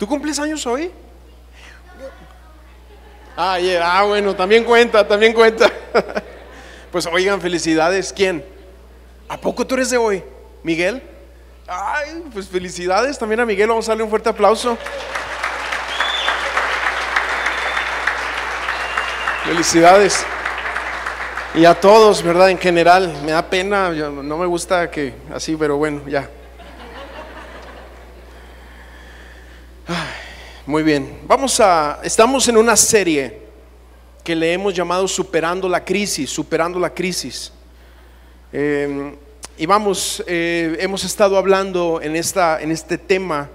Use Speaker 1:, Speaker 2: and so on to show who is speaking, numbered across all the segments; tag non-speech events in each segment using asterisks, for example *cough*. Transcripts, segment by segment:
Speaker 1: ¿Tú cumples años hoy? Ah, ah, bueno, también cuenta, también cuenta. *laughs* pues oigan, felicidades. ¿Quién? ¿A poco tú eres de hoy? ¿Miguel? Ay, pues felicidades también a Miguel. Vamos a darle un fuerte aplauso. Felicidades. Y a todos, ¿verdad? En general, me da pena, no me gusta que así, pero bueno, ya. Muy bien, vamos a, estamos en una serie que le hemos llamado Superando la Crisis, Superando la Crisis. Em, y vamos, eh, hemos estado hablando en, esta, en este tema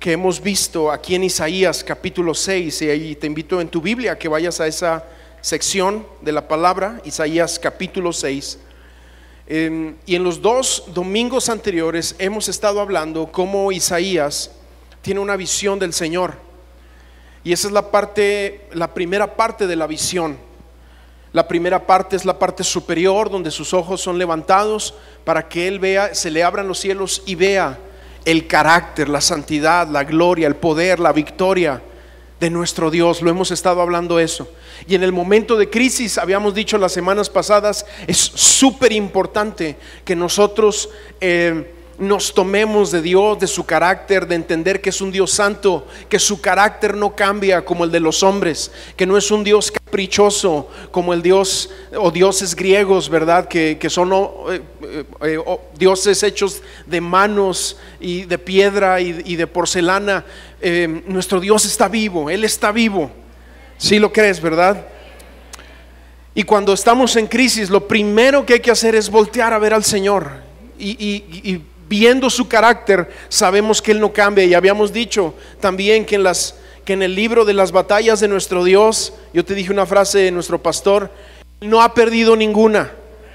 Speaker 1: que hemos visto aquí en Isaías capítulo 6, y ahí te invito en tu Biblia que vayas a esa sección de la palabra, Isaías capítulo 6. Em, y en los dos domingos anteriores hemos estado hablando cómo Isaías tiene una visión del Señor. Y esa es la parte, la primera parte de la visión. La primera parte es la parte superior donde sus ojos son levantados para que él vea, se le abran los cielos y vea el carácter, la santidad, la gloria, el poder, la victoria de nuestro Dios. Lo hemos estado hablando eso. Y en el momento de crisis, habíamos dicho las semanas pasadas, es súper importante que nosotros... Eh, nos tomemos de Dios, de su carácter, de entender que es un Dios santo, que su carácter no cambia como el de los hombres, que no es un Dios caprichoso como el Dios o dioses griegos, ¿verdad? Que, son eh, eh, eh, dioses hechos de manos y de piedra y, de porcelana. nuestro Dios está vivo, Él está vivo. Si lo crees, ¿verdad? Y cuando estamos en crisis, lo primero que hay que hacer es voltear a ver al Señor y viendo su carácter, sabemos que Él no cambia. Y habíamos dicho también que en, las, que en el libro de las batallas de nuestro Dios, yo te dije una frase de nuestro pastor, no ha perdido ninguna.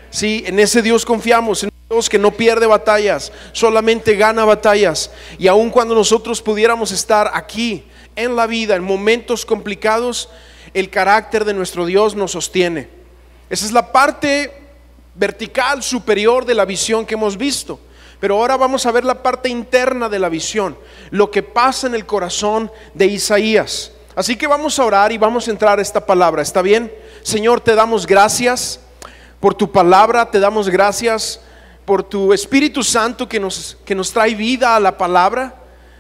Speaker 1: Sí, en ese Dios confiamos, en un Dios que no pierde batallas, solamente gana batallas. Y aun cuando nosotros pudiéramos estar aquí en la vida, en momentos complicados, el carácter de nuestro Dios nos sostiene. Esa es la parte vertical superior de la visión que hemos visto. Pero ahora vamos a ver la parte interna de la visión, lo que pasa en el corazón de Isaías. Así que vamos a orar y vamos a entrar a esta palabra. ¿Está bien? Señor, te damos gracias por tu palabra, te damos gracias por tu Espíritu Santo que nos, que nos trae vida a la palabra.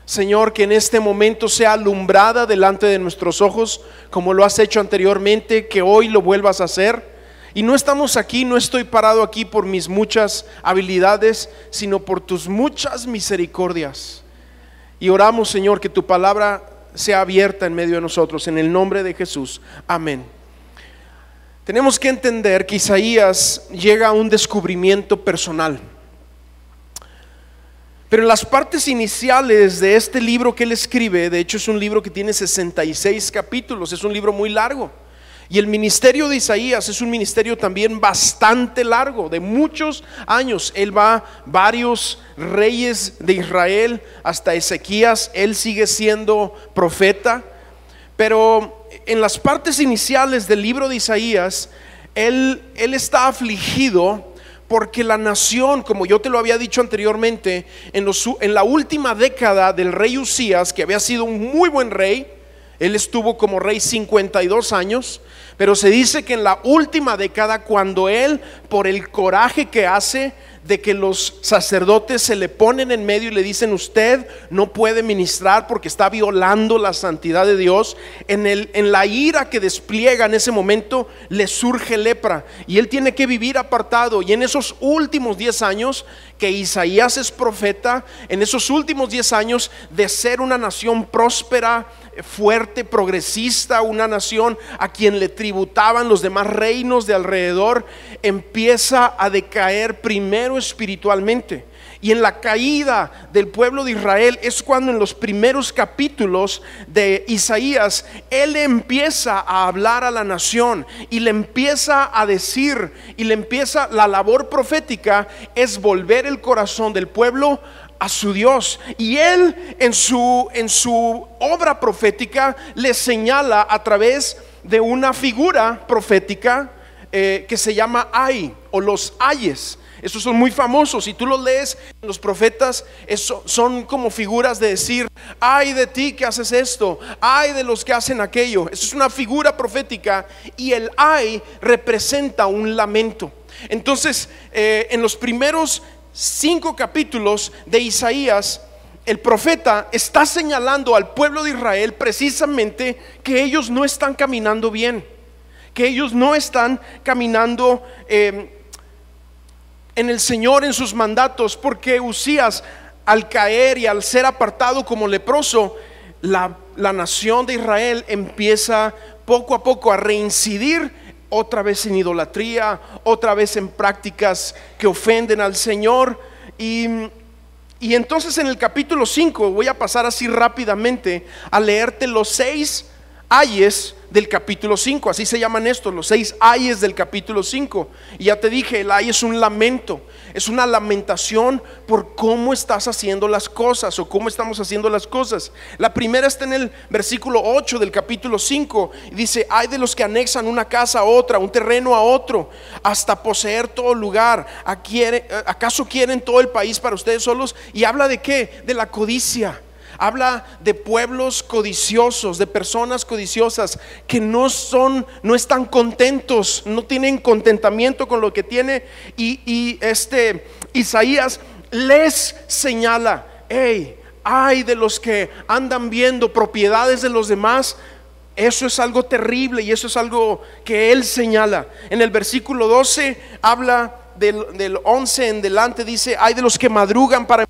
Speaker 1: Señor, que en este momento sea alumbrada delante de nuestros ojos, como lo has hecho anteriormente, que hoy lo vuelvas a hacer. Y no estamos aquí, no estoy parado aquí por mis muchas habilidades, sino por tus muchas misericordias. Y oramos, Señor, que tu palabra sea abierta en medio de nosotros, en el nombre de Jesús. Amén. Tenemos que entender que Isaías llega a un descubrimiento personal. Pero en las partes iniciales de este libro que él escribe, de hecho es un libro que tiene 66 capítulos, es un libro muy largo. Y el ministerio de Isaías es un ministerio también bastante largo, de muchos años. Él va varios reyes de Israel hasta Ezequías, él sigue siendo profeta, pero en las partes iniciales del libro de Isaías, él, él está afligido porque la nación, como yo te lo había dicho anteriormente, en, en la última década del rey Usías, que había sido un muy buen rey, él estuvo como rey 52 años, pero se dice que en la última década, cuando él, por el coraje que hace, de que los sacerdotes se le ponen en medio y le dicen usted no puede ministrar porque está violando la santidad de Dios. En, el, en la ira que despliega en ese momento le surge lepra y él tiene que vivir apartado. Y en esos últimos 10 años que Isaías es profeta, en esos últimos 10 años de ser una nación próspera, fuerte, progresista, una nación a quien le tributaban los demás reinos de alrededor, empieza a decaer primero espiritualmente. Y en la caída del pueblo de Israel es cuando en los primeros capítulos de Isaías, él empieza a hablar a la nación y le empieza a decir y le empieza la labor profética es volver el corazón del pueblo a su Dios. Y él en su, en su obra profética le señala a través de una figura profética eh, que se llama Ay o los Ayes. Esos son muy famosos. Si tú los lees en los profetas, eso, son como figuras de decir, ay de ti que haces esto, ay de los que hacen aquello. Eso es una figura profética y el ay representa un lamento. Entonces, eh, en los primeros cinco capítulos de Isaías, el profeta está señalando al pueblo de Israel precisamente que ellos no están caminando bien, que ellos no están caminando eh, en el Señor, en sus mandatos, porque Usías al caer y al ser apartado como leproso, la, la nación de Israel empieza poco a poco a reincidir otra vez en idolatría, otra vez en prácticas que ofenden al Señor. Y y entonces en el capítulo 5 voy a pasar así rápidamente a leerte los seis ayes del capítulo 5, así se llaman estos, los seis ayes del capítulo 5. Y ya te dije, el ay es un lamento, es una lamentación por cómo estás haciendo las cosas o cómo estamos haciendo las cosas. La primera está en el versículo 8 del capítulo 5 y dice, hay de los que anexan una casa a otra, un terreno a otro, hasta poseer todo lugar. ¿Acaso quieren todo el país para ustedes solos? Y habla de qué? De la codicia habla de pueblos codiciosos, de personas codiciosas que no son, no están contentos, no tienen contentamiento con lo que tiene. Y, este Isaías les señala, hey, hay de los que andan viendo propiedades de los demás. Eso es algo terrible y eso es algo que él señala. En el versículo 12 habla del, del 11 en delante, dice, hay de los que madrugan para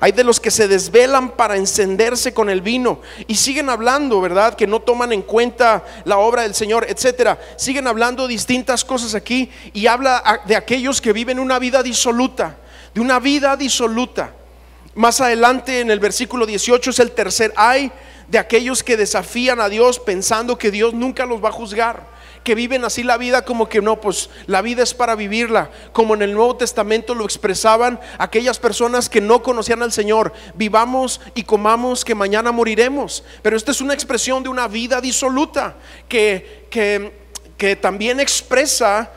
Speaker 1: hay de los que se desvelan para encenderse con el vino y siguen hablando, ¿verdad? Que no toman en cuenta la obra del Señor, etcétera. Siguen hablando distintas cosas aquí y habla de aquellos que viven una vida disoluta, de una vida disoluta. Más adelante en el versículo 18 es el tercer ay de aquellos que desafían a Dios pensando que Dios nunca los va a juzgar que viven así la vida como que no, pues la vida es para vivirla, como en el Nuevo Testamento lo expresaban aquellas personas que no conocían al Señor, vivamos y comamos que mañana moriremos. Pero esta es una expresión de una vida disoluta que, que, que también expresa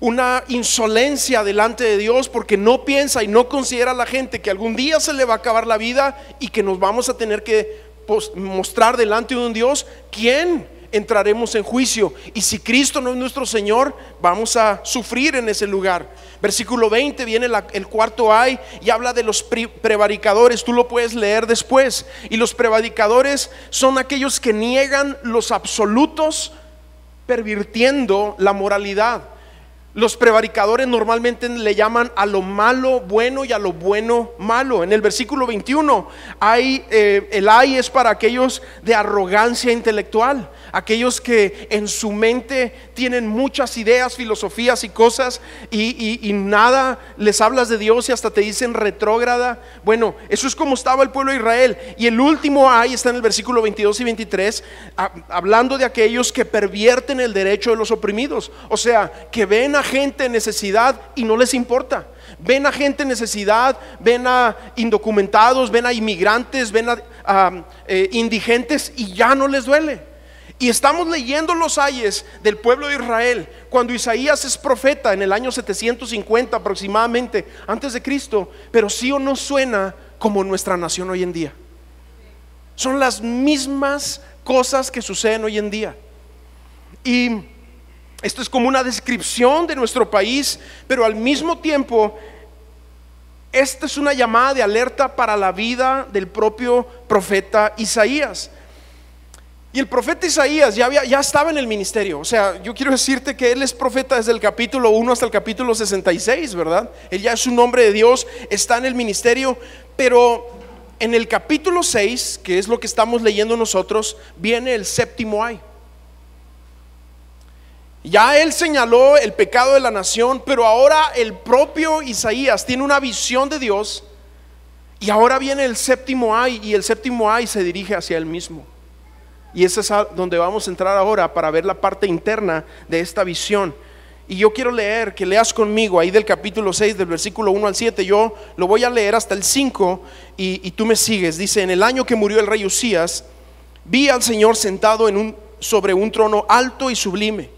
Speaker 1: una insolencia delante de Dios porque no piensa y no considera a la gente que algún día se le va a acabar la vida y que nos vamos a tener que pues, mostrar delante de un Dios. Quién entraremos en juicio. Y si Cristo no es nuestro Señor, vamos a sufrir en ese lugar. Versículo 20 viene el cuarto ay y habla de los prevaricadores. Tú lo puedes leer después. Y los prevaricadores son aquellos que niegan los absolutos pervirtiendo la moralidad. Los prevaricadores normalmente le llaman a lo malo bueno y a lo bueno malo. En el versículo 21 hay, eh, el ay es para aquellos de arrogancia intelectual aquellos que en su mente tienen muchas ideas, filosofías y cosas y, nada les hablas de Dios y hasta te dicen retrógrada. Bueno, eso es como estaba el pueblo de Israel. Y el último ahí está en el versículo 22 y 23, hablando de aquellos que pervierten el derecho de los oprimidos. O sea, que ven a gente en necesidad y no les importa. Ven a gente en necesidad, ven a indocumentados, ven a inmigrantes, ven a, eh, indigentes y ya no les duele. Y estamos leyendo los ayes del pueblo de Israel cuando Isaías es profeta en el año 750 aproximadamente antes de Cristo, pero sí o no suena como nuestra nación hoy en día. Son las mismas cosas que suceden hoy en día. Y esto es como una descripción de nuestro país, pero al mismo tiempo esta es una llamada de alerta para la vida del propio profeta Isaías. Y el profeta Isaías ya, ya estaba en el ministerio. O sea, yo quiero decirte que él es profeta desde el capítulo 1 hasta el capítulo 66, ¿verdad? Él ya es un hombre de Dios, está en el ministerio. Pero en el capítulo 6, que es lo que estamos leyendo nosotros, viene el séptimo ay. Ya él señaló el pecado de la nación, pero ahora el propio Isaías tiene una visión de Dios. Y ahora viene el séptimo ay, y el séptimo ay se dirige hacia él mismo. Y ese es donde vamos a entrar ahora para ver la parte interna de esta visión. Y yo quiero leer, que leas conmigo ahí del capítulo 6, del versículo 1 al 7. Yo lo voy a leer hasta el 5 y, tú me sigues. Dice, en el año que murió el rey Usías, vi al Señor sentado sobre un trono alto y sublime.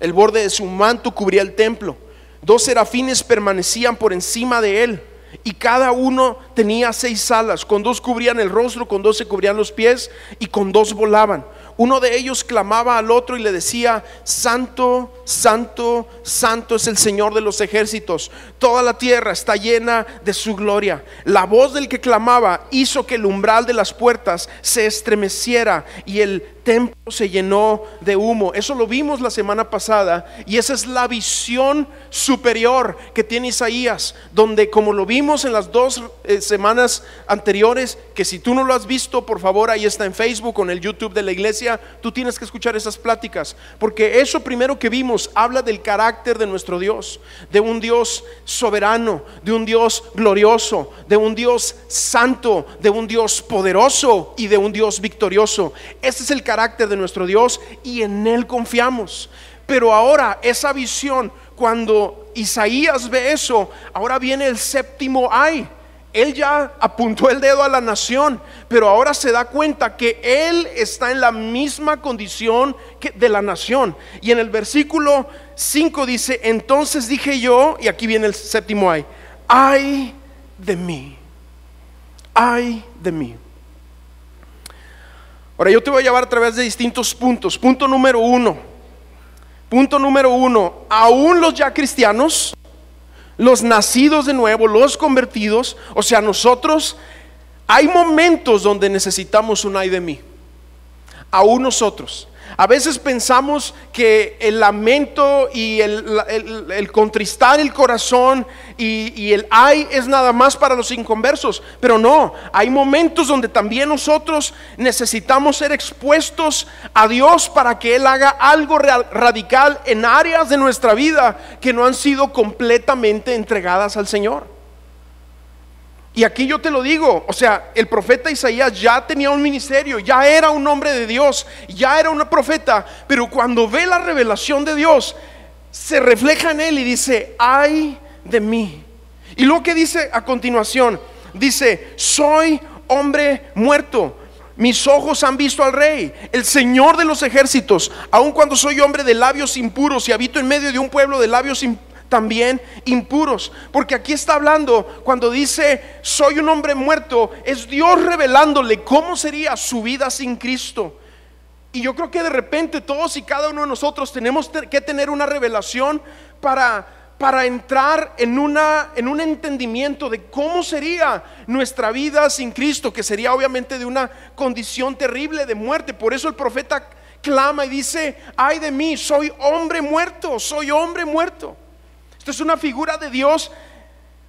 Speaker 1: El borde de su manto cubría el templo Dos serafines permanecían por encima de él y cada uno tenía seis alas, con dos cubrían el rostro, con dos se cubrían los pies y con dos volaban. Uno de ellos clamaba al otro y le decía, Santo, Santo, Santo es el Señor de los ejércitos. Toda la tierra está llena de su gloria. La voz del que clamaba hizo que el umbral de las puertas se estremeciera y el templo se llenó de humo. Eso lo vimos la semana pasada y esa es la visión superior que tiene Isaías, donde como lo vimos en las dos eh, semanas anteriores, que si tú no lo has visto, por favor, ahí está en Facebook o en el YouTube de la iglesia, tú tienes que escuchar esas pláticas, porque eso primero que vimos habla del carácter de nuestro Dios, de un Dios soberano, de un Dios glorioso, de un Dios santo, de un Dios poderoso y de un Dios victorioso. Ese es el carácter carácter de nuestro Dios y en Él confiamos. Pero ahora esa visión, cuando Isaías ve eso, ahora viene el séptimo ay. Él ya apuntó el dedo a la nación, pero ahora se da cuenta que él está en la misma condición que de la nación. Y en el versículo 5 dice, entonces dije yo, y aquí viene el séptimo ay, ay de mí, ay de mí. Ahora yo te voy a llevar a través de distintos puntos. Punto número uno. Punto número uno. Aún los ya cristianos, los nacidos de nuevo, los convertidos, o sea, nosotros, hay momentos donde necesitamos un ay de mí. Aún nosotros. A veces pensamos que el lamento y el, contristar el corazón y, el ay es nada más para los inconversos, pero no, hay momentos donde también nosotros necesitamos ser expuestos a Dios para que Él haga algo radical en áreas de nuestra vida que no han sido completamente entregadas al Señor. Y aquí yo te lo digo, o sea, el profeta Isaías ya tenía un ministerio, ya era un hombre de Dios, ya era un profeta, pero cuando ve la revelación de Dios, se refleja en él y dice, ay de mí. Y lo que dice a continuación, dice, soy hombre muerto. Mis ojos han visto al rey, el Señor de los ejércitos, aun cuando soy hombre de labios impuros y habito en medio de un pueblo de labios impuros también impuros. Porque aquí está hablando, cuando dice, soy un hombre muerto, es Dios revelándole cómo sería su vida sin Cristo. Y yo creo que de repente todos y cada uno de nosotros tenemos que tener una revelación para, para entrar en, una, en un entendimiento de cómo sería nuestra vida sin Cristo, que sería obviamente de una condición terrible de muerte. Por eso el profeta clama y dice, ay de mí, soy hombre muerto, soy hombre muerto. Esto es una figura de Dios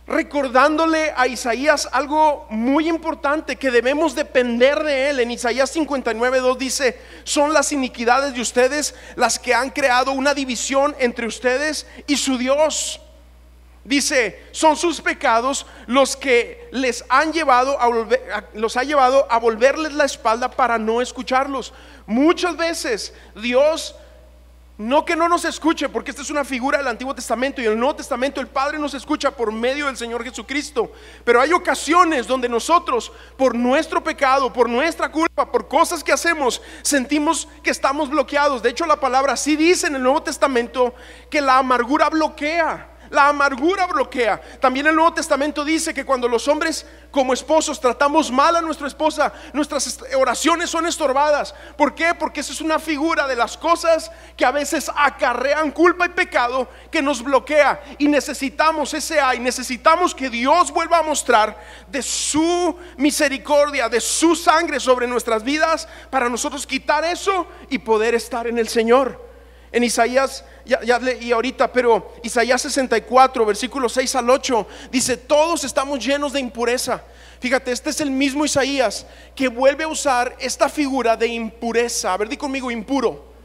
Speaker 1: recordándole a Isaías algo muy importante que debemos depender de él. En Isaías 59, dice, son las iniquidades de ustedes las que han creado una división entre ustedes y su Dios. Dice, son sus pecados los que les han llevado a los ha llevado a volverles la espalda para no escucharlos. Muchas veces Dios no que no nos escuche, porque esta es una figura del Antiguo Testamento y en el Nuevo Testamento el Padre nos escucha por medio del Señor Jesucristo. Pero hay ocasiones donde nosotros, por nuestro pecado, por nuestra culpa, por cosas que hacemos, sentimos que estamos bloqueados. De hecho, la palabra sí dice en el Nuevo Testamento que la amargura bloquea. La amargura bloquea. También el Nuevo Testamento dice que cuando los hombres como esposos tratamos mal a nuestra esposa, nuestras oraciones son estorbadas. ¿Por qué? Porque esa es una figura de las cosas que a veces acarrean culpa y pecado que nos bloquea. Y necesitamos ese ay, necesitamos que Dios vuelva a mostrar de su misericordia, de su sangre sobre nuestras vidas para nosotros quitar eso y poder estar en el Señor. En Isaías ya, leí ahorita, pero Isaías 64, versículo 6 al 8, dice, todos estamos llenos de impureza. Fíjate, este es el mismo Isaías que vuelve a usar esta figura de impureza. A ver, di conmigo, impuro.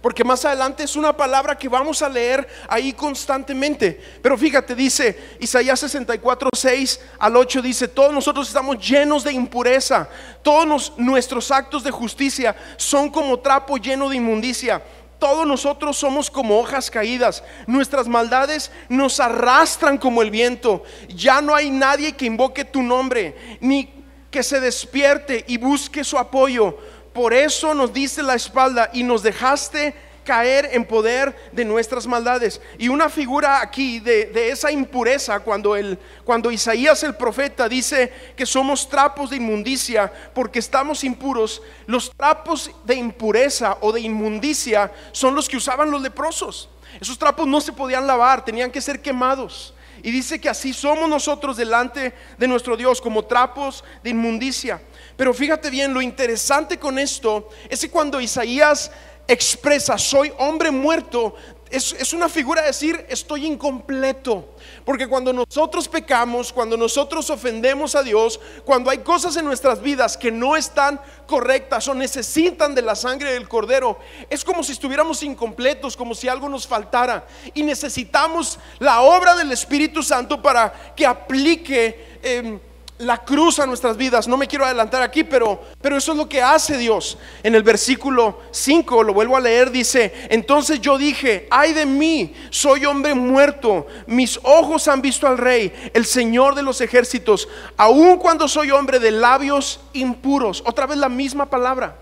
Speaker 1: Porque más adelante es una palabra que vamos a leer ahí constantemente. Pero fíjate, dice Isaías 64, 6 al 8, dice, todos nosotros estamos llenos de impureza. Todos nuestros actos de justicia son como trapo lleno de inmundicia todos nosotros somos como hojas caídas. Nuestras maldades nos arrastran como el viento. Ya no hay nadie que invoque tu nombre, ni que se despierte y busque su apoyo. Por eso nos diste la espalda y nos dejaste caer en poder de nuestras maldades. Y una figura aquí de, de esa impureza, cuando, el, cuando Isaías el profeta dice que somos trapos de inmundicia porque estamos impuros, los trapos de impureza o de inmundicia son los que usaban los leprosos. Esos trapos no se podían lavar, tenían que ser quemados. Y dice que así somos nosotros delante de nuestro Dios, como trapos de inmundicia. Pero fíjate bien, lo interesante con esto es que cuando Isaías expresa, soy hombre muerto, es, una figura de decir, estoy incompleto. Porque cuando nosotros pecamos, cuando nosotros ofendemos a Dios, cuando hay cosas en nuestras vidas que no están correctas o necesitan de la sangre del cordero, es como si estuviéramos incompletos, como si algo nos faltara. Y necesitamos la obra del Espíritu Santo para que aplique... Em, la cruz a nuestras vidas. No me quiero adelantar aquí, pero, pero eso es lo que hace Dios. En el versículo 5, lo vuelvo a leer, dice, entonces yo dije, ay de mí, soy hombre muerto, mis ojos han visto al rey, el Señor de los ejércitos, aun cuando soy hombre de labios impuros. Otra vez la misma palabra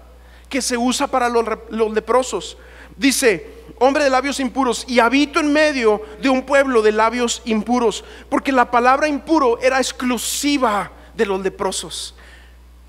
Speaker 1: que se usa para los, los leprosos. Dice, hombre de labios impuros, y habito en medio de un pueblo de labios impuros, porque la palabra impuro era exclusiva de los leprosos.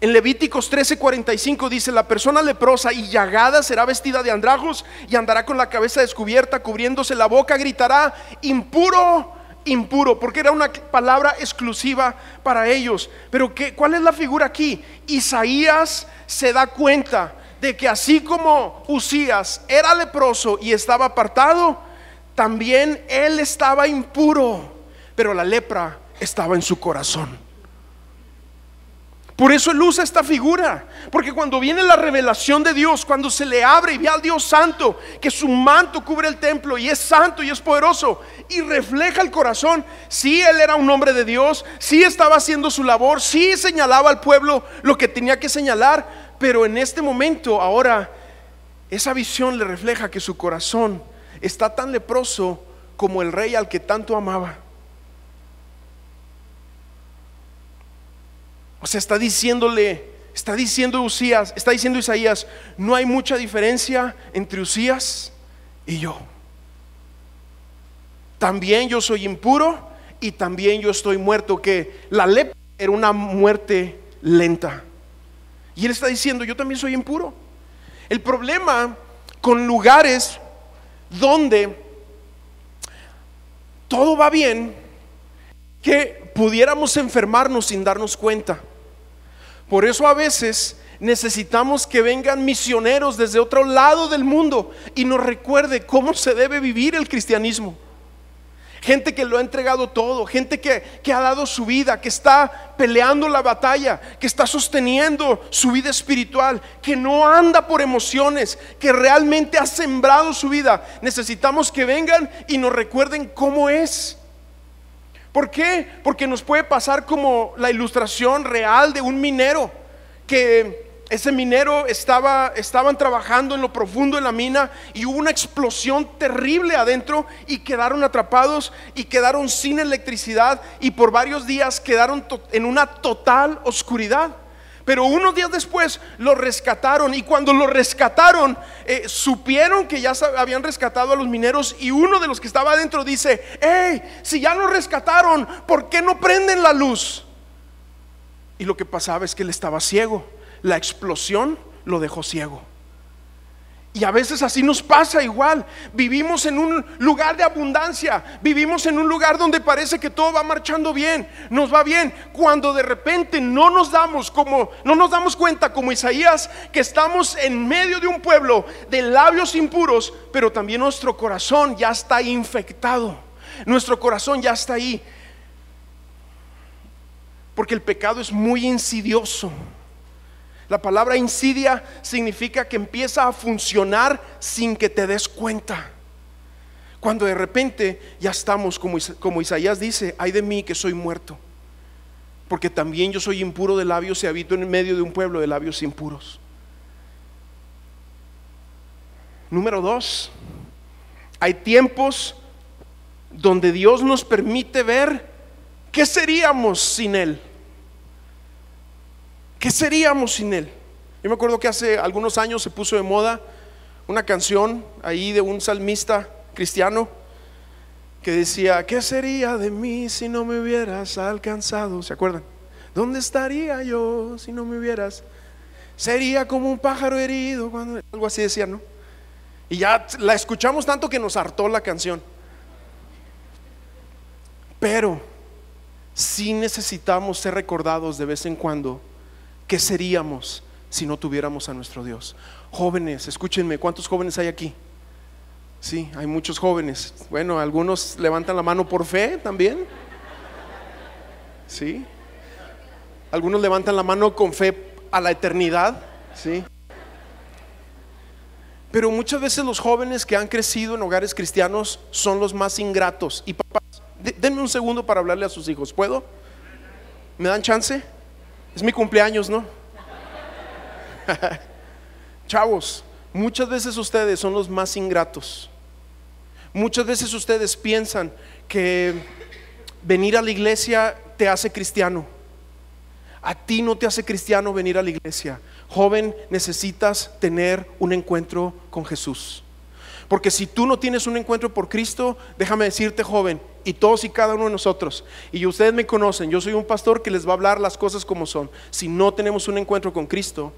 Speaker 1: En Levíticos 13:45 dice, la persona leprosa y llagada será vestida de andrajos y andará con la cabeza descubierta, cubriéndose la boca, gritará, impuro, impuro, porque era una palabra exclusiva para ellos. Pero ¿qué, ¿cuál es la figura aquí? Isaías se da cuenta de que así como Usías era leproso y estaba apartado, también él estaba impuro, pero la lepra estaba en su corazón. Por eso él usa esta figura, porque cuando viene la revelación de Dios, cuando se le abre y ve al Dios santo, que su manto cubre el templo y es santo y es poderoso y refleja el corazón, si él era un hombre de Dios, si estaba haciendo su labor, si señalaba al pueblo lo que tenía que señalar, pero en este momento, ahora, esa visión le refleja que su corazón está tan leproso como el rey al que tanto amaba. O sea, está diciéndole, está diciendo Usías, está diciendo Isaías, no hay mucha diferencia entre Usías y yo. También yo soy impuro y también yo estoy muerto, que la lepra era una muerte lenta. Y él está diciendo, yo también soy impuro. El problema con lugares donde todo va bien, que pudiéramos enfermarnos sin darnos cuenta. Por eso a veces necesitamos que vengan misioneros desde otro lado del mundo y nos recuerde cómo se debe vivir el cristianismo gente que lo ha entregado todo, gente que, ha dado su vida, que está peleando la batalla, que está sosteniendo su vida espiritual, que no anda por emociones, que realmente ha sembrado su vida. Necesitamos que vengan y nos recuerden cómo es. ¿Por qué? Porque nos puede pasar como la ilustración real de un minero que ese minero estaba, estaban trabajando en lo profundo de la mina y hubo una explosión terrible adentro y quedaron atrapados y quedaron sin electricidad y por varios días quedaron en una total oscuridad. Pero unos días después lo rescataron y cuando lo rescataron eh, supieron que ya habían rescatado a los mineros y uno de los que estaba adentro dice, hey, si ya lo rescataron, ¿por qué no prenden la luz? Y lo que pasaba es que él estaba ciego la explosión lo dejó ciego. Y a veces así nos pasa igual. Vivimos en un lugar de abundancia. Vivimos en un lugar donde parece que todo va marchando bien. Nos va bien. Cuando de repente no nos damos como no nos damos cuenta como Isaías que estamos en medio de un pueblo de labios impuros, pero también nuestro corazón ya está infectado. Nuestro corazón ya está ahí. Porque el pecado es muy insidioso. La palabra insidia significa que empieza a funcionar sin que te des cuenta. Cuando de repente ya estamos, como, como Isaías dice, ay de mí que soy muerto. Porque también yo soy impuro de labios y habito en medio de un pueblo de labios impuros. Número dos, hay tiempos donde Dios nos permite ver qué seríamos sin Él. ¿Qué seríamos sin Él? Yo me acuerdo que hace algunos años se puso de moda una canción ahí de un salmista cristiano que decía, ¿qué sería de mí si no me hubieras alcanzado? ¿Se acuerdan? ¿Dónde estaría yo si no me hubieras? Sería como un pájaro herido, cuando, algo así decía, ¿no? Y ya la escuchamos tanto que nos hartó la canción. Pero si necesitamos ser recordados de vez en cuando qué seríamos si no tuviéramos a nuestro Dios. Jóvenes, escúchenme, ¿cuántos jóvenes hay aquí? Sí, hay muchos jóvenes. Bueno, algunos levantan la mano por fe también. Sí. Algunos levantan la mano con fe a la eternidad. Sí. Pero muchas veces los jóvenes que han crecido en hogares cristianos son los más ingratos. Y papás, denme un segundo para hablarle a sus hijos. ¿Puedo? ¿Me dan chance? Es mi cumpleaños, ¿no? *laughs* Chavos, muchas veces ustedes son los más ingratos. Muchas veces ustedes piensan que venir a la iglesia te hace cristiano. A ti no te hace cristiano venir a la iglesia. Joven, necesitas tener un encuentro con Jesús. Porque si tú no tienes un encuentro por Cristo, déjame decirte, joven, y todos y cada uno de nosotros, y ustedes me conocen, yo soy un pastor que les va a hablar las cosas como son. Si no tenemos un encuentro con Cristo,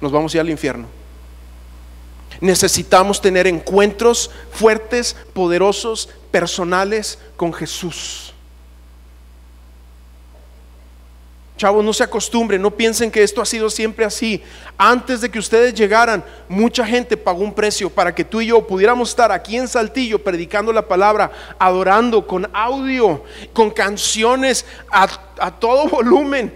Speaker 1: nos vamos a ir al infierno. Necesitamos tener encuentros fuertes, poderosos, personales con Jesús. Chavos, no se acostumbren, no piensen que esto ha sido siempre así. Antes de que ustedes llegaran, mucha gente pagó un precio para que tú y yo pudiéramos estar aquí en Saltillo predicando la palabra, adorando con audio, con canciones a, todo *laughs* volumen,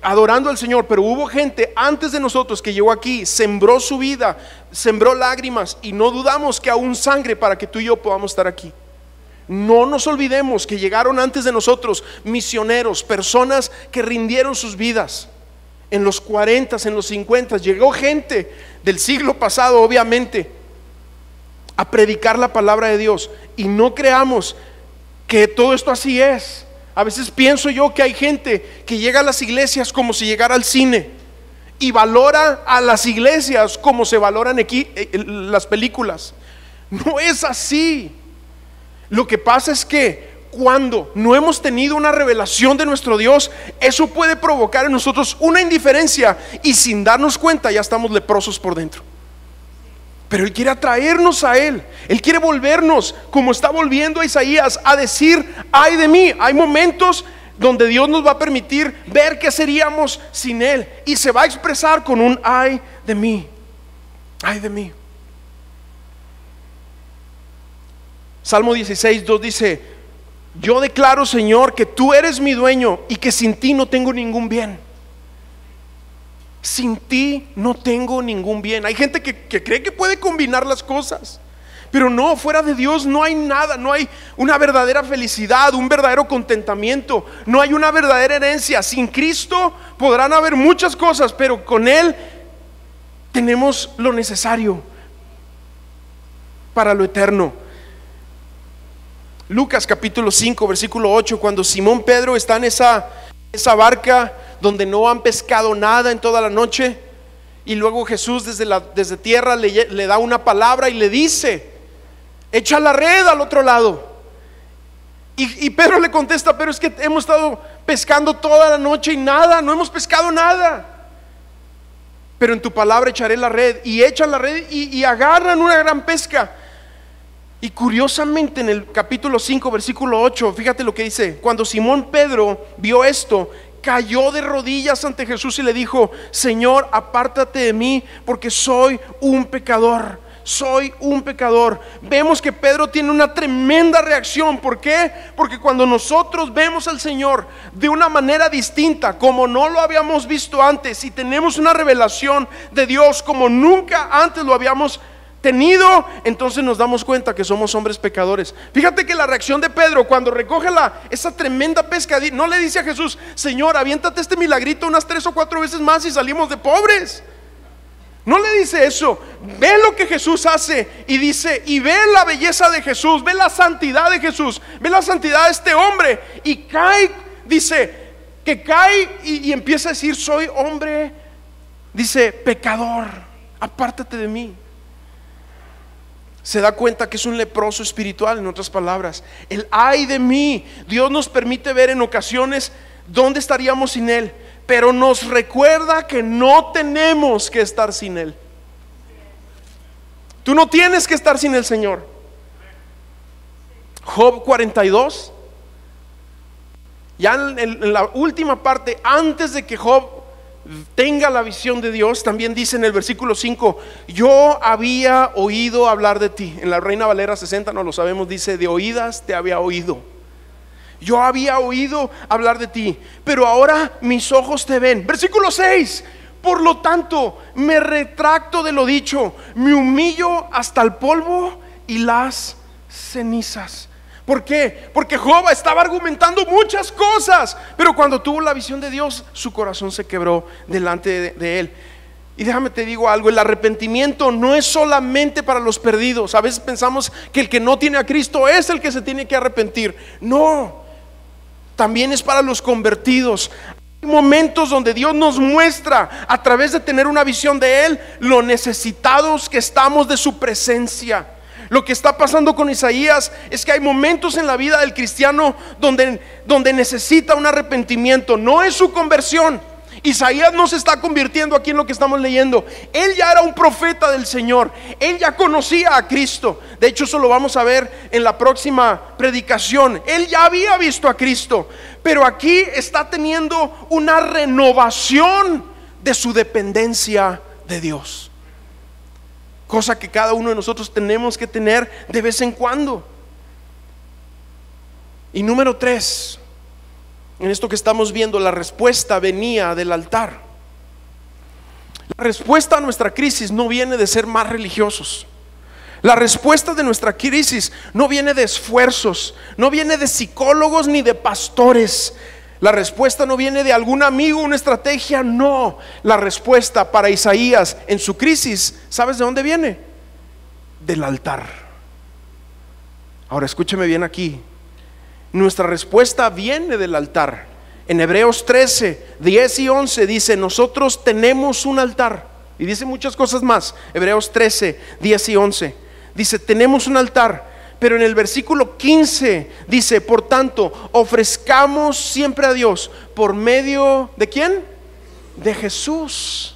Speaker 1: adorando al Señor. Pero hubo gente antes de nosotros que llegó aquí, sembró su vida, sembró lágrimas y no dudamos que aún sangre para que tú y yo podamos estar aquí. No nos olvidemos que llegaron antes de nosotros misioneros, personas que rindieron sus vidas. En los 40, en los 50, llegó gente del siglo pasado, obviamente, a predicar la palabra de Dios. Y no creamos que todo esto así es. A veces pienso yo que hay gente que llega a las iglesias como si llegara al cine y valora a las iglesias como se valoran aquí eh, las películas. No es así. Lo que pasa es que cuando no hemos tenido una revelación de nuestro Dios, eso puede provocar en nosotros una indiferencia y sin darnos cuenta ya estamos leprosos por dentro. Pero Él quiere atraernos a Él. Él quiere volvernos, como está volviendo a Isaías, a decir, ay de mí. Hay momentos donde Dios nos va a permitir ver qué seríamos sin Él. Y se va a expresar con un ay de mí. Ay de mí. Salmo 16, 2 dice, yo declaro, Señor, que tú eres mi dueño y que sin ti no tengo ningún bien. Sin ti no tengo ningún bien. Hay gente que, que cree que puede combinar las cosas. Pero no, fuera de Dios no hay nada, no hay una verdadera felicidad, un verdadero contentamiento, no hay una verdadera herencia. Sin Cristo podrán haber muchas cosas, pero con Él tenemos lo necesario para lo eterno. Lucas capítulo 5, versículo 8, cuando Simón Pedro está en esa, esa barca donde no han pescado nada en toda la noche, y luego Jesús desde, la, desde tierra le, le da una palabra y le dice, echa la red al otro lado. Y, y, Pedro le contesta, pero es que hemos estado pescando toda la noche y nada, no hemos pescado nada. Pero en tu palabra echaré la red. Y echan la red y, y agarran una gran pesca. Y curiosamente en el capítulo 5, versículo 8, fíjate lo que dice, cuando Simón Pedro vio esto, cayó de rodillas ante Jesús y le dijo, Señor, apártate de mí porque soy un pecador. Soy un pecador. Vemos que Pedro tiene una tremenda reacción. ¿Por qué? Porque cuando nosotros vemos al Señor de una manera distinta, como no lo habíamos visto antes, y tenemos una revelación de Dios como nunca antes lo habíamos tenido, entonces nos damos cuenta que somos hombres pecadores. Fíjate que la reacción de Pedro cuando recoge la, esa tremenda pesca, no le dice a Jesús, Señor, aviéntate este milagrito unas tres o cuatro veces más y salimos de pobres. No le dice eso. Ve lo que Jesús hace y dice, y ve la belleza de Jesús, ve la santidad de Jesús, ve la santidad de este hombre. Y cae, dice, que cae y, y empieza a decir, soy hombre, dice, pecador, apártate de mí. Se da cuenta que es un leproso espiritual, en otras palabras. El ay de mí, Dios nos permite ver en ocasiones dónde estaríamos sin Él, pero nos recuerda que no tenemos que estar sin Él. Tú no tienes que estar sin el Señor. Job 42, ya en, la última parte, antes de que Job tenga la visión de Dios, también dice en el versículo 5, yo había oído hablar de ti. En la Reina Valera 60 no lo sabemos, dice, de oídas te había oído. Yo había oído hablar de ti, pero ahora mis ojos te ven. Versículo 6, por lo tanto, me retracto de lo dicho, me humillo hasta el polvo y las cenizas. ¿Por qué? Porque Job estaba argumentando muchas cosas, pero cuando tuvo la visión de Dios, su corazón se quebró delante de, él. Y déjame te digo algo, el arrepentimiento no es solamente para los perdidos. A veces pensamos que el que no tiene a Cristo es el que se tiene que arrepentir. No, también es para los convertidos. Hay momentos donde Dios nos muestra a través de tener una visión de Él lo necesitados que estamos de su presencia. Lo que está pasando con Isaías es que hay momentos en la vida del cristiano donde, donde necesita un arrepentimiento. No es su conversión. Isaías no se está convirtiendo aquí en lo que estamos leyendo. Él ya era un profeta del Señor. Él ya conocía a Cristo. De hecho, eso lo vamos a ver en la próxima predicación. Él ya había visto a Cristo. Pero aquí está teniendo una renovación de su dependencia de Dios cosa que cada uno de nosotros tenemos que tener de vez en cuando. Y número tres, en esto que estamos viendo, la respuesta venía del altar. La respuesta a nuestra crisis no viene de ser más religiosos. La respuesta de nuestra crisis no viene de esfuerzos, no viene de psicólogos ni de pastores. La respuesta no viene de algún amigo, una estrategia, no. La respuesta para Isaías en su crisis, ¿sabes de dónde viene? Del altar. Ahora escúcheme bien aquí. Nuestra respuesta viene del altar. En Hebreos 13, 10 y 11 dice, nosotros tenemos un altar. Y dice muchas cosas más. Hebreos 13, 10 y 11. Dice, tenemos un altar pero en el versículo 15 dice, por tanto, ofrezcamos siempre a Dios por medio de quién? De Jesús.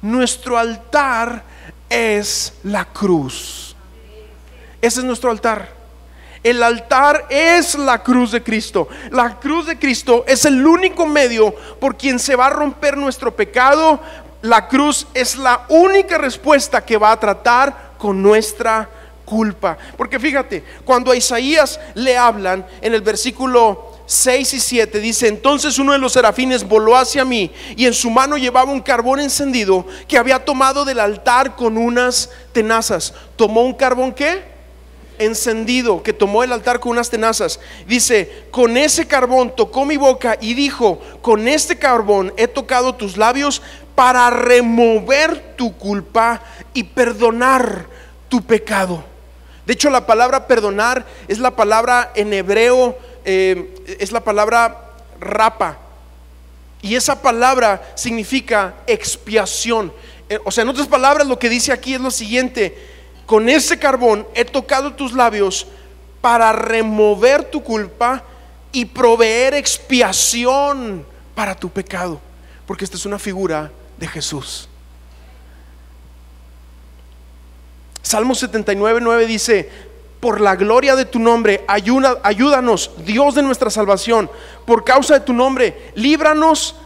Speaker 1: Nuestro altar es la cruz. Ese es nuestro altar. El altar es la cruz de Cristo. La cruz de Cristo es el único medio por quien se va a romper nuestro pecado. La cruz es la única respuesta que va a tratar con nuestra culpa. Porque fíjate, cuando a Isaías le hablan en el versículo 6 y 7 dice, entonces uno de los serafines voló hacia mí y en su mano llevaba un carbón encendido que había tomado del altar con unas tenazas. ¿Tomó un carbón qué? encendido que tomó el altar con unas tenazas. Dice, con ese carbón tocó mi boca y dijo, con este carbón he tocado tus labios para remover tu culpa y perdonar tu pecado. De hecho, la palabra perdonar es la palabra en hebreo, eh, es la palabra rapa. Y esa palabra significa expiación. Eh, o sea, en otras palabras, lo que dice aquí es lo siguiente. Con ese carbón he tocado tus labios para remover tu culpa y proveer expiación para tu pecado. Porque esta es una figura de Jesús. Salmo 79, 9 dice, por la gloria de tu nombre, ayúdanos, Dios de nuestra salvación, por causa de tu nombre, líbranos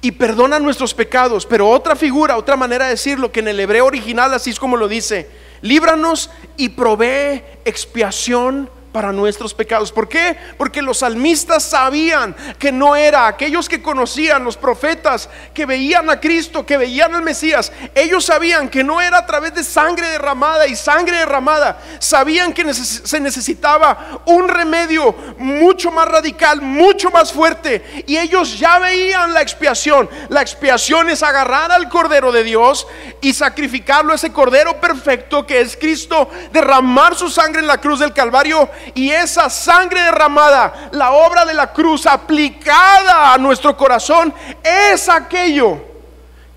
Speaker 1: y perdona nuestros pecados. Pero otra figura, otra manera de decirlo, que en el hebreo original así es como lo dice, líbranos y provee expiación para nuestros pecados. ¿Por qué? Porque los salmistas sabían que no era aquellos que conocían, los profetas que veían a Cristo, que veían al Mesías, ellos sabían que no era a través de sangre derramada y sangre derramada, sabían que se necesitaba un remedio mucho más radical, mucho más fuerte, y ellos ya veían la expiación. La expiación es agarrar al Cordero de Dios y sacrificarlo, ese Cordero perfecto que es Cristo, derramar su sangre en la cruz del Calvario y esa sangre derramada, la obra de la cruz aplicada a nuestro corazón, es aquello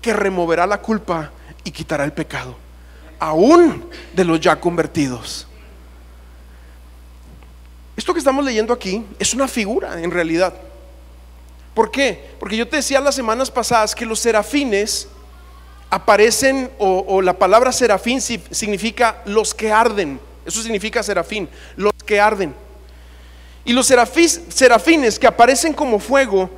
Speaker 1: que removerá la culpa y quitará el pecado. aún de los ya convertidos. Esto que estamos leyendo aquí es una figura en realidad. ¿Por qué? Porque yo te decía las semanas pasadas que los serafines aparecen, o, la palabra serafín significa los que arden. Eso significa serafín, los que arden. Y los serafines que aparecen como fuego,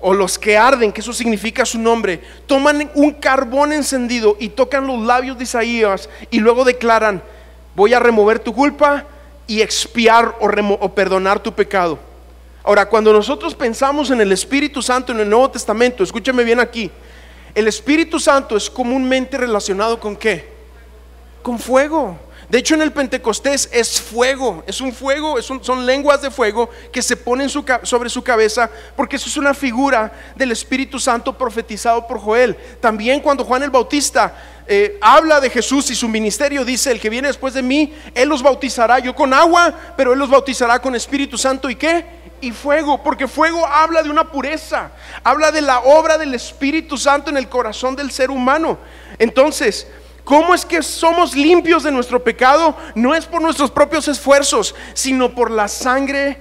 Speaker 1: o los que arden, que eso significa su nombre, toman un carbón encendido y tocan los labios de Isaías y luego declaran, voy a remover tu culpa y expiar o, o perdonar tu pecado. Ahora, cuando nosotros pensamos en el Espíritu Santo en el Nuevo Testamento, escúcheme bien aquí, el Espíritu Santo es comúnmente relacionado con qué? Con fuego. De hecho, en el Pentecostés es fuego, es un fuego, son lenguas de fuego que se ponen sobre su cabeza, porque eso es una figura del Espíritu Santo profetizado por Joel. También cuando Juan el Bautista eh, habla de Jesús y su ministerio, dice, el que viene después de mí, Él los bautizará yo con agua, pero Él los bautizará con Espíritu Santo y qué? Y fuego, porque fuego habla de una pureza, habla de la obra del Espíritu Santo en el corazón del ser humano. Entonces, ¿Cómo es que somos limpios de nuestro pecado? No es por nuestros propios esfuerzos, sino por la sangre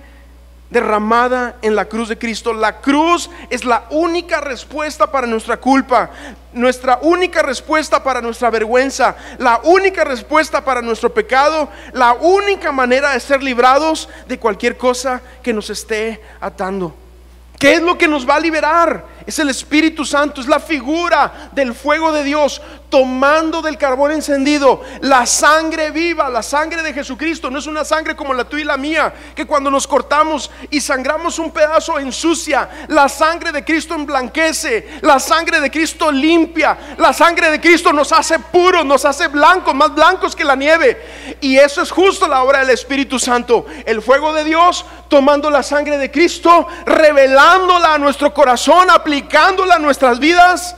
Speaker 1: derramada en la cruz de Cristo. La cruz es la única respuesta para nuestra culpa, nuestra única respuesta para nuestra vergüenza, la única respuesta para nuestro pecado, la única manera de ser librados de cualquier cosa que nos esté atando. ¿Qué es lo que nos va a liberar? Es el Espíritu Santo, es la figura del fuego de Dios tomando del carbón encendido la sangre viva, la sangre de Jesucristo. No es una sangre como la tuya y la mía, que cuando nos cortamos y sangramos un pedazo ensucia. La sangre de Cristo emblanquece, la sangre de Cristo limpia, la sangre de Cristo nos hace puros, nos hace blancos, más blancos que la nieve. Y eso es justo la obra del Espíritu Santo. El fuego de Dios tomando la sangre de Cristo, revelándola a nuestro corazón, aplicando aplicándola a nuestras vidas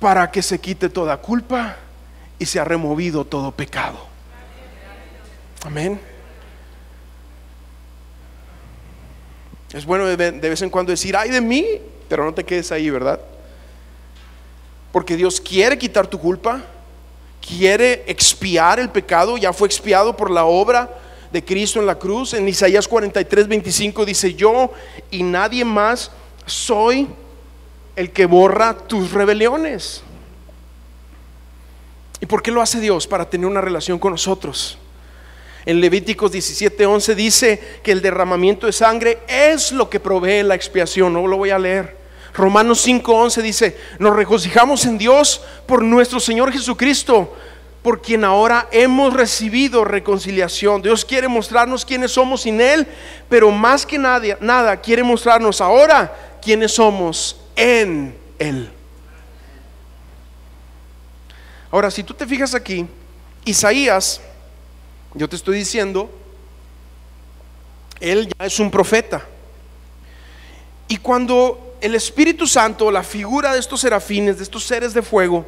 Speaker 1: para que se quite toda culpa y se ha removido todo pecado. Amén. Es bueno de vez en cuando decir, ay de mí, pero no te quedes ahí, ¿verdad? Porque Dios quiere quitar tu culpa, quiere expiar el pecado, ya fue expiado por la obra de Cristo en la cruz. En Isaías 43, 25 dice, yo y nadie más soy el que borra tus rebeliones. ¿Y por qué lo hace Dios? Para tener una relación con nosotros. En Levíticos 17:11 dice que el derramamiento de sangre es lo que provee la expiación. No lo voy a leer. Romanos 5:11 dice, nos regocijamos en Dios por nuestro Señor Jesucristo, por quien ahora hemos recibido reconciliación. Dios quiere mostrarnos quiénes somos sin Él, pero más que nada, nada quiere mostrarnos ahora quiénes somos en Él. Ahora, si tú te fijas aquí, Isaías, yo te estoy diciendo, él ya es un profeta. Y cuando el Espíritu Santo, la figura de estos serafines, de estos seres de fuego,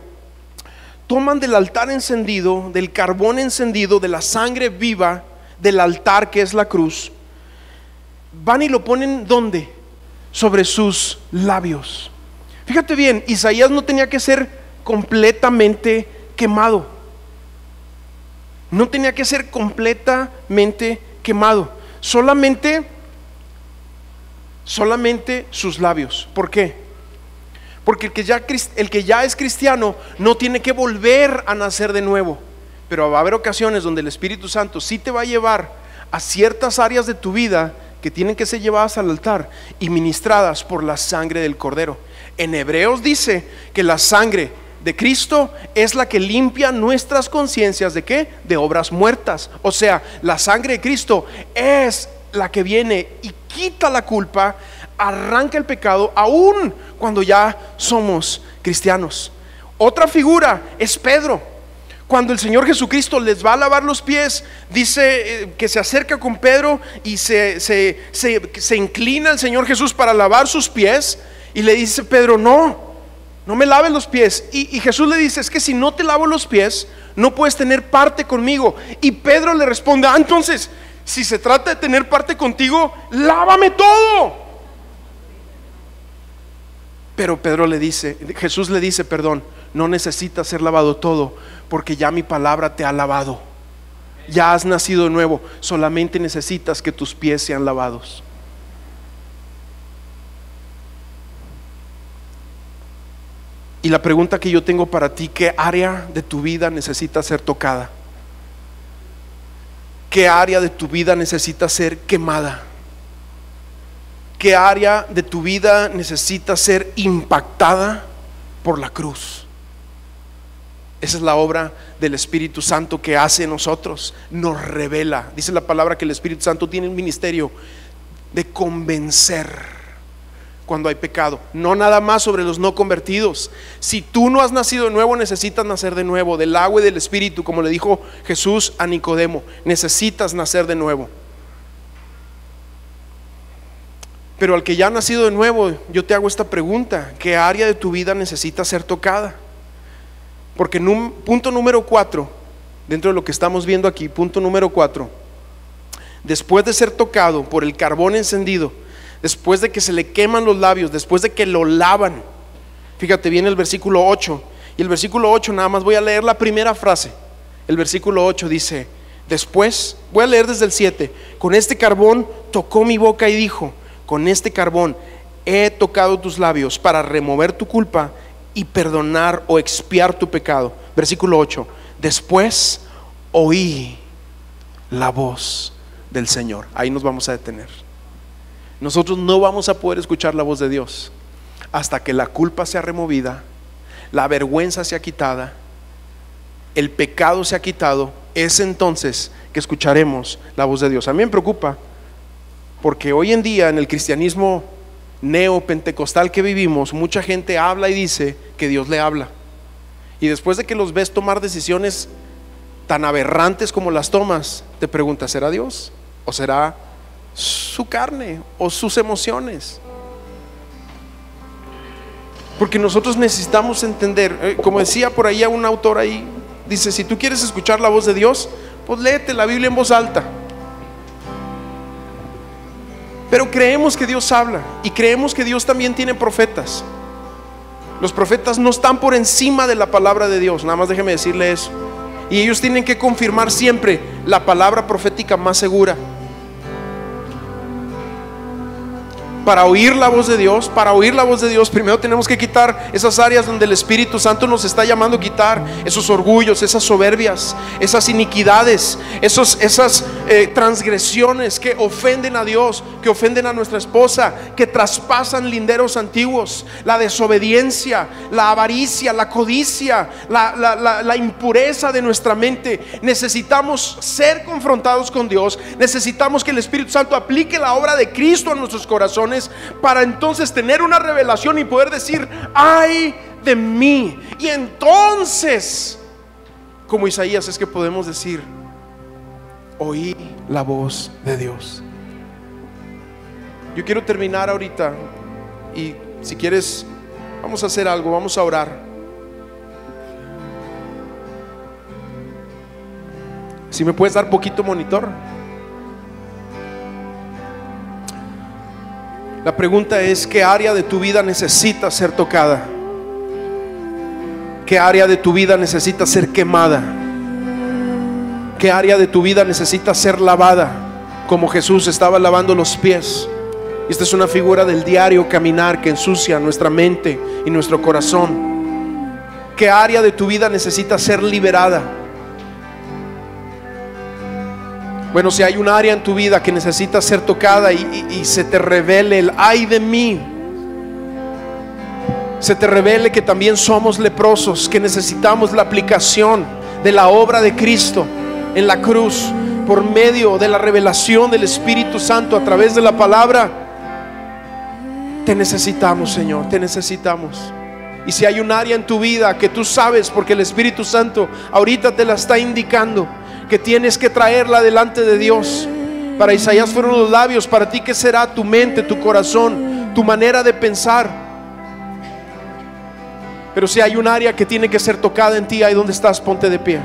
Speaker 1: toman del altar encendido, del carbón encendido, de la sangre viva del altar que es la cruz, van y lo ponen ¿dónde? Sobre sus labios. Fíjate bien, Isaías no tenía que ser completamente quemado. No tenía que ser completamente quemado. Solamente, solamente sus labios. ¿Por qué? Porque el que, ya, el que ya es cristiano no tiene que volver a nacer de nuevo. Pero va a haber ocasiones donde el Espíritu Santo sí te va a llevar a ciertas áreas de tu vida que tienen que ser llevadas al altar y ministradas por la sangre del cordero. En Hebreos dice que la sangre de Cristo es la que limpia nuestras conciencias de qué? De obras muertas. O sea, la sangre de Cristo es la que viene y quita la culpa, arranca el pecado, aún cuando ya somos cristianos. Otra figura es Pedro. Cuando el Señor Jesucristo les va a lavar los pies, dice eh, que se acerca con Pedro y se, se, inclina el Señor Jesús para lavar sus pies y le dice Pedro, no, no me laves los pies. Y, y, Jesús le dice, es que si no te lavo los pies, no puedes tener parte conmigo. Y Pedro le responde, ah, entonces, si se trata de tener parte contigo, lávame todo. Pero Pedro le dice, Jesús le dice, perdón, no necesitas ser lavado todo, porque ya mi palabra te ha lavado. Ya has nacido de nuevo, solamente necesitas que tus pies sean lavados. Y la pregunta que yo tengo para ti, ¿qué área de tu vida necesita ser tocada? ¿Qué área de tu vida necesita ser quemada? ¿Qué área de tu vida necesita ser impactada por la cruz? Esa es la obra del Espíritu Santo que hace en nosotros, nos revela. Dice la palabra que el Espíritu Santo tiene el ministerio de convencer cuando hay pecado, no nada más sobre los no convertidos. Si tú no has nacido de nuevo, necesitas nacer de nuevo, del agua y del espíritu, como le dijo Jesús a Nicodemo, necesitas nacer de nuevo. Pero al que ya ha nacido de nuevo, yo te hago esta pregunta, ¿qué área de tu vida necesita ser tocada? Porque punto número cuatro, dentro de lo que estamos viendo aquí, punto número cuatro, después de ser tocado por el carbón encendido, después de que se le queman los labios, después de que lo lavan. Fíjate bien el versículo 8. Y el versículo 8 nada más voy a leer la primera frase. El versículo 8 dice, después, voy a leer desde el 7, con este carbón tocó mi boca y dijo, con este carbón he tocado tus labios para remover tu culpa y perdonar o expiar tu pecado. Versículo 8, después oí la voz del Señor. Ahí nos vamos a detener. Nosotros no vamos a poder escuchar la voz de Dios hasta que la culpa sea removida, la vergüenza sea quitada, el pecado sea quitado. Es entonces que escucharemos la voz de Dios. A mí me preocupa porque hoy en día en el cristianismo neopentecostal que vivimos, mucha gente habla y dice que Dios le habla. Y después de que los ves tomar decisiones tan aberrantes como las tomas, te preguntas, ¿será Dios? ¿O será su carne o sus emociones. Porque nosotros necesitamos entender, eh, como decía por ahí un autor ahí, dice, si tú quieres escuchar la voz de Dios, pues léete la Biblia en voz alta. Pero creemos que Dios habla y creemos que Dios también tiene profetas. Los profetas no están por encima de la palabra de Dios, nada más déjeme decirle eso. Y ellos tienen que confirmar siempre la palabra profética más segura. Para oír la voz de Dios, para oír la voz de Dios, primero tenemos que quitar esas áreas donde el Espíritu Santo nos está llamando a quitar, esos orgullos, esas soberbias, esas iniquidades, esos, esas eh, transgresiones que ofenden a Dios, que ofenden a nuestra esposa, que traspasan linderos antiguos, la desobediencia, la avaricia, la codicia, la, la impureza de nuestra mente. Necesitamos ser confrontados con Dios, necesitamos que el Espíritu Santo aplique la obra de Cristo a nuestros corazones para entonces tener una revelación y poder decir, ay de mí. Y entonces, como Isaías, es que podemos decir, oí la voz de Dios. Yo quiero terminar ahorita y si quieres, vamos a hacer algo, vamos a orar. Si me puedes dar poquito monitor. La pregunta es, ¿qué área de tu vida necesita ser tocada? ¿Qué área de tu vida necesita ser quemada? ¿Qué área de tu vida necesita ser lavada? Como Jesús estaba lavando los pies. Esta es una figura del diario caminar que ensucia nuestra mente y nuestro corazón. ¿Qué área de tu vida necesita ser liberada? Bueno, si hay un área en tu vida que necesita ser tocada y, se te revele el ay de mí, se te revele que también somos leprosos, que necesitamos la aplicación de la obra de Cristo en la cruz por medio de la revelación del Espíritu Santo a través de la palabra. Te necesitamos, Señor, te necesitamos. Y si hay un área en tu vida que tú sabes porque el Espíritu Santo ahorita te la está indicando, que tienes que traerla delante de Dios. Para Isaías fueron los labios, para ti que será tu mente, tu corazón, tu manera de pensar. Pero si hay un área que tiene que ser tocada en ti, ahí donde estás, ponte de pie.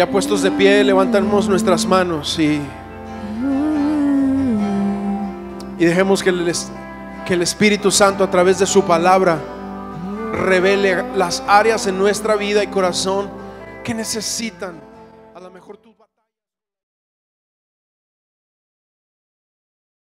Speaker 1: Ya puestos de pie, levantamos nuestras manos y, y dejemos que el, que el Espíritu Santo a través de su palabra revele las áreas en nuestra vida y corazón que necesitan.